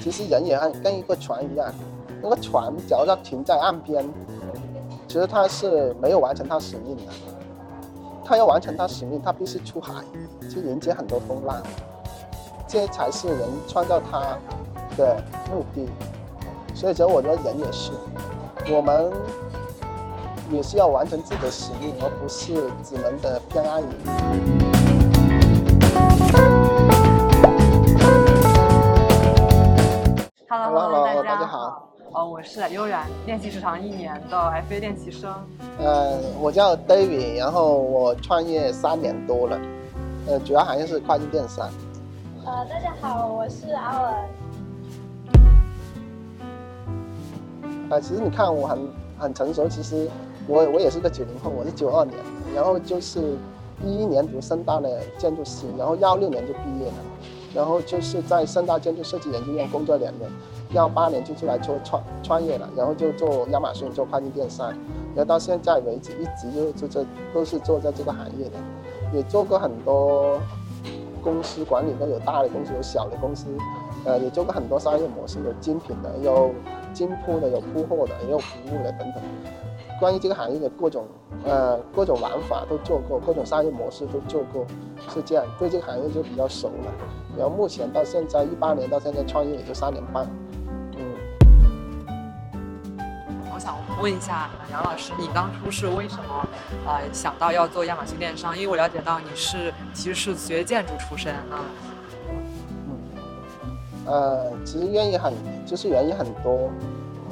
其实人也跟跟一个船一样，那个船假如要停在岸边，其实他是没有完成他使命的。他要完成他使命，他必须出海去迎接很多风浪，这才是人创造他的目的。所以说，我觉得人也是，我们也是要完成自己的使命，而不是只能的偏安于。我是悠然，练习时长一年的 FA 练习生。呃，我叫 David，然后我创业三年多了，呃，主要行业是跨境电商。呃，大家好，我是阿文。呃，其实你看我很很成熟，其实我我也是个九零后，我是九二年，然后就是一一年读深大的建筑系，然后幺六年就毕业了，然后就是在深大建筑设计研究院工作两年。幺八年就出来做创创业了，然后就做亚马逊做跨境电商，然后到现在为止一直就就这都是做在这个行业的，也做过很多公司管理过，有大的公司有小的公司，呃，也做过很多商业模式，有精品的，有精铺的，有铺货的，也有服务的等等。关于这个行业的各种呃各种玩法都做过，各种商业模式都做过，是这样，对这个行业就比较熟了。然后目前到现在一八年到现在创业也就三年半。问一下杨老师，你当初是为什么呃想到要做亚马逊电商？因为我了解到你是其实是学建筑出身啊。嗯，呃，其实原因很，就是原因很多，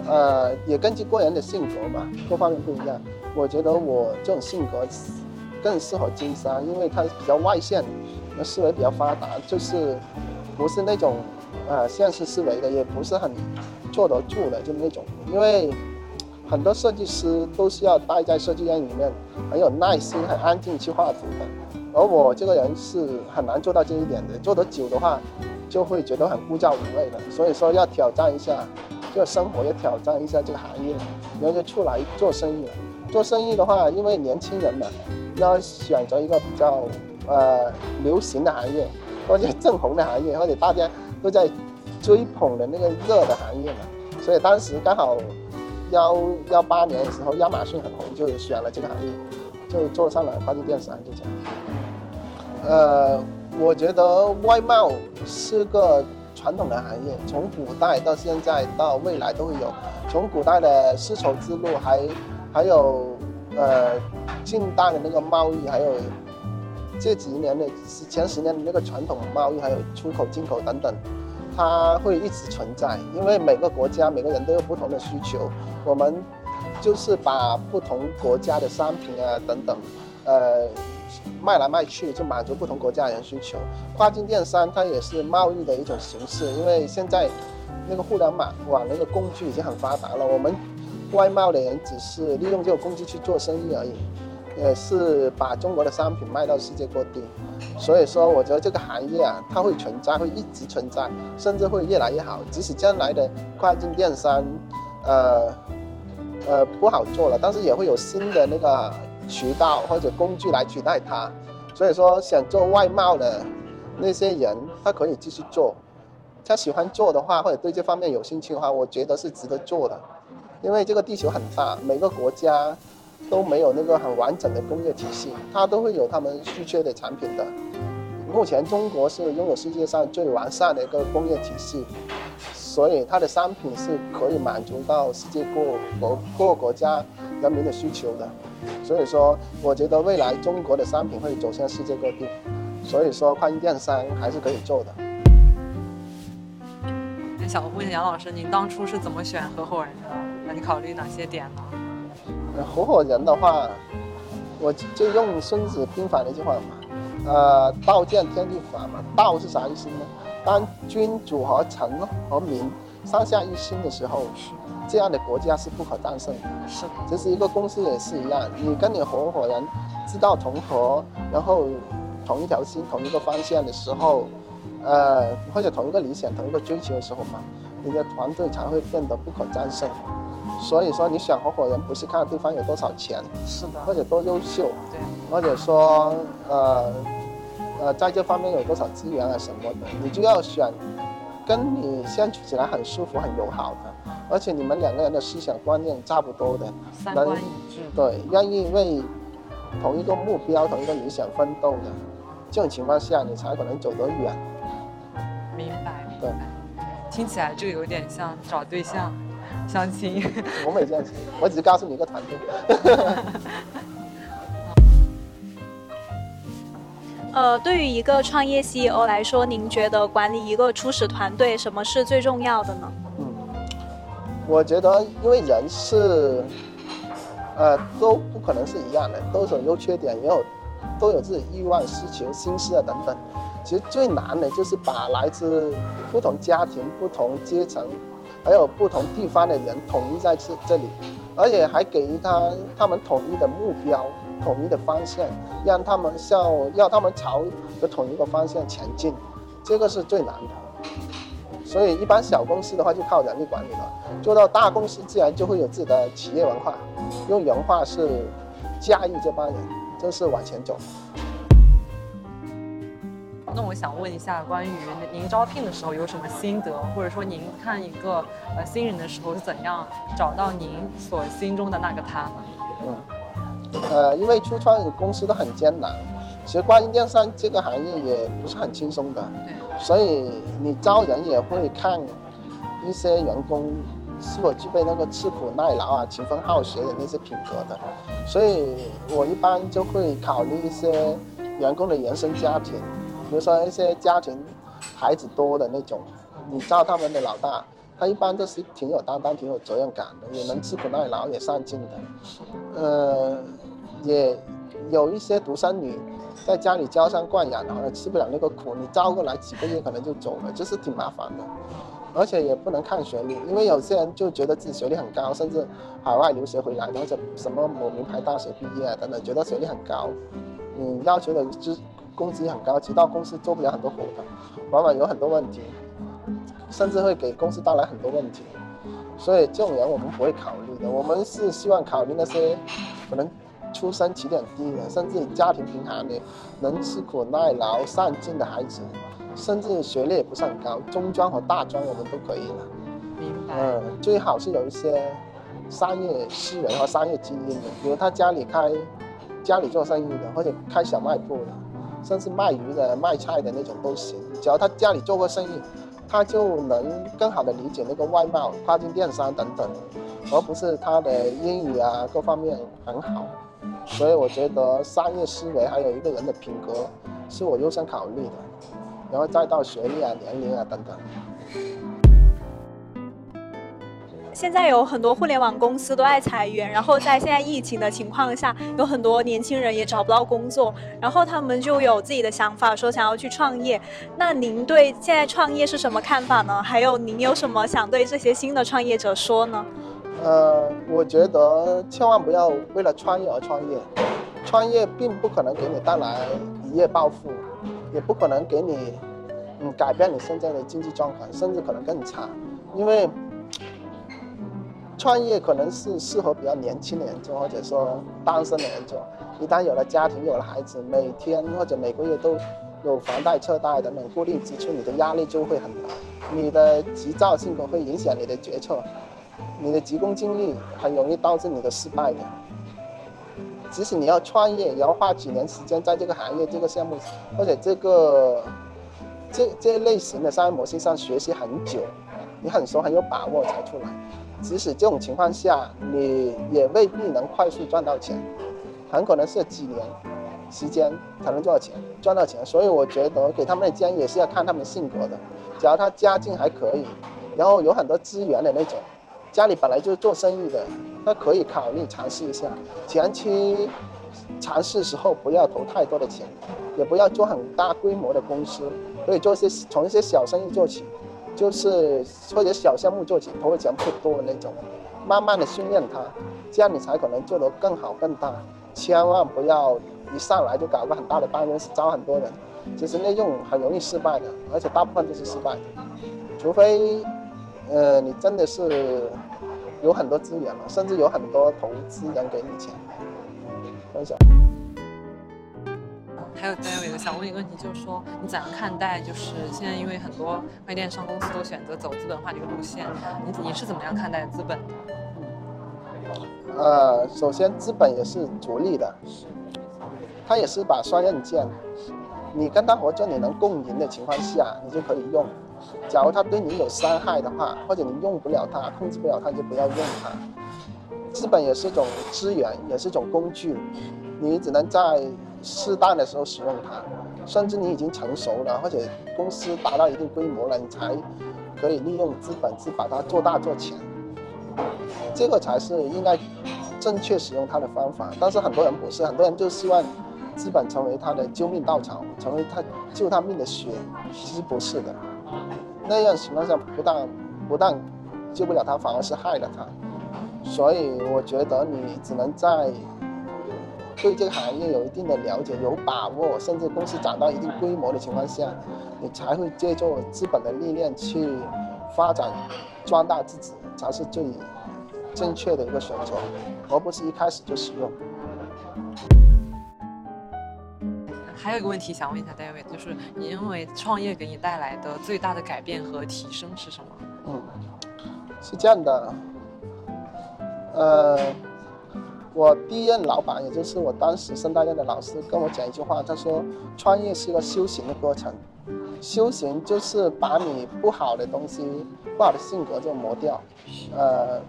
呃，也根据个人的性格嘛，各方面不一样。我觉得我这种性格更适合经商，因为它比较外向，思维比较发达，就是不是那种呃现实思维的，也不是很坐得住的，就那种，因为。很多设计师都是要待在设计院里面，很有耐心、很安静去画图的。而我这个人是很难做到这一点的，做得久的话，就会觉得很枯燥无味的。所以说要挑战一下，这生活要挑战一下这个行业，然后就出来做生意了。做生意的话，因为年轻人嘛，要选择一个比较呃流行的行业，或者正红的行业，或者大家都在追捧的那个热的行业嘛。所以当时刚好。幺幺八年的时候，亚马逊很红，就选了这个行业，就做上了跨境电商，就这样。呃，我觉得外贸是个传统的行业，从古代到现在到未来都会有。从古代的丝绸之路还，还有呃近代的那个贸易，还有这几年的前十年的那个传统贸易，还有出口进口等等。它会一直存在，因为每个国家每个人都有不同的需求，我们就是把不同国家的商品啊等等，呃，卖来卖去就满足不同国家人需求。跨境电商它也是贸易的一种形式，因为现在那个互联网网那个工具已经很发达了，我们外贸的人只是利用这个工具去做生意而已。也是把中国的商品卖到世界各地，所以说我觉得这个行业啊，它会存在，会一直存在，甚至会越来越好。即使将来的跨境电商，呃，呃不好做了，但是也会有新的那个渠道或者工具来取代它。所以说，想做外贸的那些人，他可以继续做。他喜欢做的话，或者对这方面有兴趣的话，我觉得是值得做的。因为这个地球很大，每个国家。都没有那个很完整的工业体系，它都会有他们稀缺的产品的。目前中国是拥有世界上最完善的一个工业体系，所以它的商品是可以满足到世界各国各个国家人民的需求的。所以说，我觉得未来中国的商品会走向世界各地，所以说跨境电商还是可以做的。想问杨老师，您当初是怎么选合伙人的？那你考虑哪些点呢？合伙人的话，我就用《孙子兵法》那句话嘛，呃，道见天地法嘛。道是啥意思呢？当君主和臣和民上下一心的时候，这样的国家是不可战胜的。是，这是一个公司也是一样，你跟你合伙人知道同合，然后同一条心、同一个方向的时候，呃，或者同一个理想、同一个追求的时候嘛，你的团队才会变得不可战胜。所以说，你选合伙人不是看对方有多少钱，是的，或者多优秀，对，或者说，呃，呃，在这方面有多少资源啊什么的，你就要选跟你相处起来很舒服、很友好的，而且你们两个人的思想观念差不多的，三观一致，对，愿意为同一个目标、同一个理想奋斗的，这种情况下你才可能走得远。明白，对，听起来就有点像找对象、相亲。我没这样子，我只是告诉你一个团队。呃，对于一个创业 CEO 来说，您觉得管理一个初始团队，什么是最重要的呢？嗯，我觉得，因为人是，呃，都不可能是一样的，都有优缺点，也有都有自己欲望、需求、心思啊等等。其实最难的就是把来自不同家庭、不同阶层，还有不同地方的人统一在这这里，而且还给予他他们统一的目标。统一的方向，让他们向，要他们朝着统一的方向前进，这个是最难的。所以一般小公司的话就靠人力管理了，做到大公司自然就会有自己的企业文化，用人话是驾驭这帮人，就是往前走。那我想问一下，关于您招聘的时候有什么心得，或者说您看一个呃新人的时候是怎样找到您所心中的那个他呢？嗯。呃，因为初创公司都很艰难，其实关于电商这个行业也不是很轻松的，所以你招人也会看一些员工是否具备那个吃苦耐劳啊、勤奋好学的那些品格的，所以我一般就会考虑一些员工的原生家庭，比如说一些家庭孩子多的那种，你招他们的老大。他一般都是挺有担当、挺有责任感的，也能吃苦耐劳、也上进的。呃，也有一些独生女，在家里娇生惯养，然后吃不了那个苦，你招过来几个月可能就走了，就是挺麻烦的。而且也不能看学历，因为有些人就觉得自己学历很高，甚至海外留学回来，或者什么某名牌大学毕业等等，觉得学历很高，嗯，要求的就工资很高，其实到公司做不了很多活的，往往有很多问题。甚至会给公司带来很多问题，所以这种人我们不会考虑的。我们是希望考虑那些可能出身起点低的，甚至家庭贫寒的，能吃苦耐劳、上进的孩子，甚至学历也不是很高，中专和大专我们都可以的。明白。嗯，最好是有一些商业思维和商业基因的，比如他家里开家里做生意的，或者开小卖部的，甚至卖鱼的、卖菜的那种都行，只要他家里做过生意。他就能更好的理解那个外贸、跨境电商等等，而不是他的英语啊各方面很好。所以我觉得商业思维还有一个人的品格是我优先考虑的，然后再到学历啊、年龄啊等等。现在有很多互联网公司都在裁员，然后在现在疫情的情况下，有很多年轻人也找不到工作，然后他们就有自己的想法，说想要去创业。那您对现在创业是什么看法呢？还有您有什么想对这些新的创业者说呢？呃，我觉得千万不要为了创业而创业，创业并不可能给你带来一夜暴富，也不可能给你嗯改变你现在的经济状况，甚至可能更差，因为。创业可能是适合比较年轻的人做，或者说单身的人做。一旦有了家庭，有了孩子，每天或者每个月都有房贷、车贷等等固定支出，你的压力就会很大。你的急躁性格会影响你的决策，你的急功近利很容易导致你的失败的。即使你要创业，也要花几年时间在这个行业、这个项目或者这个这这类型的商业模式上学习很久，你很熟、很有把握才出来。即使这种情况下，你也未必能快速赚到钱，很可能是几年时间才能赚到钱。赚到钱，所以我觉得给他们的建议也是要看他们性格的。只要他家境还可以，然后有很多资源的那种，家里本来就是做生意的，那可以考虑尝试一下。前期尝试时候不要投太多的钱，也不要做很大规模的公司，可以做一些从一些小生意做起。就是或者小项目做起，投的钱不多的那种，慢慢的训练他，这样你才可能做得更好更大。千万不要一上来就搞个很大的办公室，招很多人，其实那种很容易失败的，而且大部分都是失败的。除非，呃，你真的是有很多资源了，甚至有很多投资人给你钱，分享。还有还有一个想问一个问题，就是说你怎样看待，就是现在因为很多快电商公司都选择走资本化这个路线，你你是怎么样看待资本的？呃，首先资本也是逐利的，它也是把双刃剑，你跟他合作，你能共赢的情况下，你就可以用。假如他对你有伤害的话，或者你用不了他，控制不了他，就不要用他。资本也是一种资源，也是一种工具，你只能在适当的时候使用它。甚至你已经成熟了，或者公司达到一定规模了，你才可以利用资本去把它做大做强。这个才是应该正确使用它的方法。但是很多人不是，很多人就希望资本成为他的救命稻草，成为他救他命的血，其实不是的。那样情况下不但不但救不了他，反而是害了他。所以我觉得你只能在对这个行业有一定的了解、有把握，甚至公司涨到一定规模的情况下，你才会借助资本的力量去发展、壮大自己，才是最正确的一个选择，而不是一开始就使用。还有一个问题想问一下 David，就是你认为创业给你带来的最大的改变和提升是什么？嗯，是这样的，呃，我第一任老板，也就是我当时升大院的老师跟我讲一句话，他说，创业是一个修行的过程，修行就是把你不好的东西、不好的性格就磨掉，呃，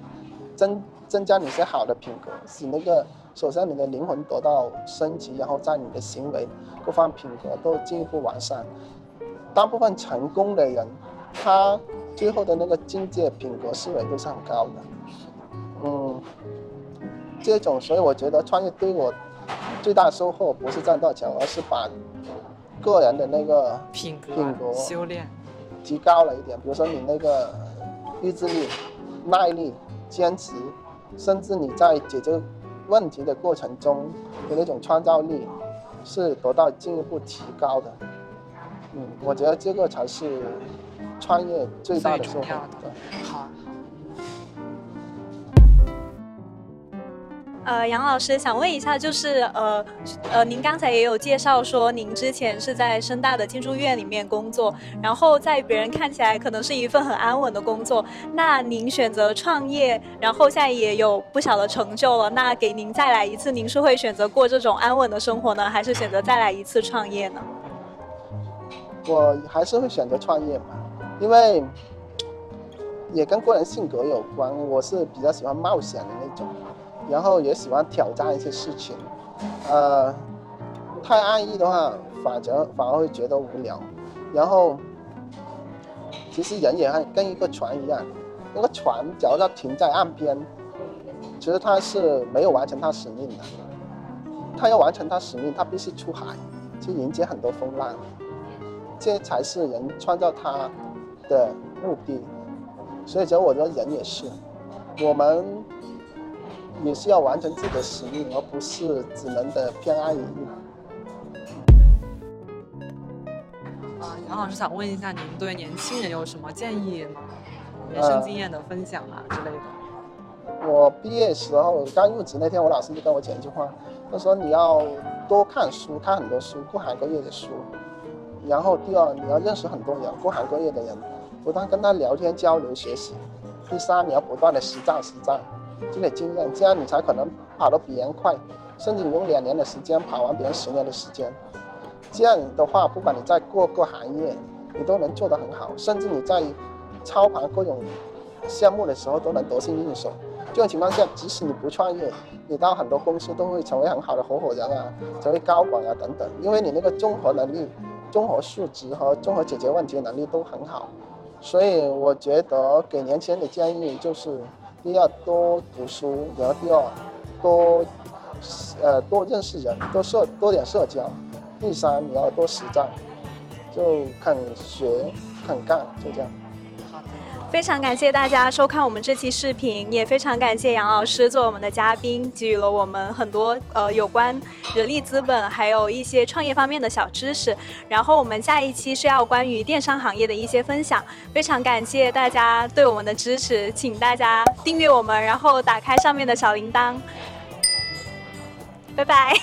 增增加你一些好的品格，使那个。首先，你的灵魂得到升级，然后在你的行为各方品格都进一步完善。大部分成功的人，他最后的那个境界、品格、思维都是很高的。嗯，这种，所以我觉得创业对我最大的收获不是赚多少钱，而是把个人的那个品格、品格修炼提高了一点。比如说你那个意志力、耐力、坚持，甚至你在解决。问题的过程中的那种创造力是得到进一步提高的，嗯，我觉得这个才是创业最大的收获。好。呃，杨老师想问一下，就是呃呃，您刚才也有介绍说，您之前是在深大的建筑院里面工作，然后在别人看起来可能是一份很安稳的工作。那您选择创业，然后现在也有不小的成就了。那给您再来一次，您是会选择过这种安稳的生活呢，还是选择再来一次创业呢？我还是会选择创业吧，因为也跟个人性格有关。我是比较喜欢冒险的那种。然后也喜欢挑战一些事情，呃，太安逸的话，反而反而会觉得无聊。然后，其实人也跟一个船一样，那个船假如要停在岸边，其实它是没有完成它使命的。它要完成它使命，它必须出海，去迎接很多风浪，这才是人创造它的目的。所以，说我觉得人也是，我们。也是要完成自己的使命，而不是只能的偏安一隅。啊，杨老师想问一下，您对年轻人有什么建议吗？人生经验的分享啊、呃、之类的。我毕业时候刚入职那天，我老师就跟我讲一句话，他说你要多看书，看很多书，各行各业的书。然后第二，你要认识很多人，各行各业的人，不断跟他聊天交流学习。第三，你要不断的实战实战。积累经验，这样你才可能跑得比人快，甚至你用两年的时间跑完别人十年的时间。这样的话，不管你在各个行业，你都能做得很好，甚至你在操盘各种项目的时候都能得心应手。这种情况下，即使你不创业，你到很多公司都会成为很好的合伙人啊，成为高管啊等等，因为你那个综合能力、综合素质和综合解决问题的能力都很好。所以我觉得给年轻人的建议就是。第一要多读书，然后第二多呃多认识人，多社多点社交。第三你要多实战，就肯学肯干，就这样。非常感谢大家收看我们这期视频，也非常感谢杨老师做我们的嘉宾，给予了我们很多呃有关人力资本还有一些创业方面的小知识。然后我们下一期是要关于电商行业的一些分享。非常感谢大家对我们的支持，请大家订阅我们，然后打开上面的小铃铛。拜拜。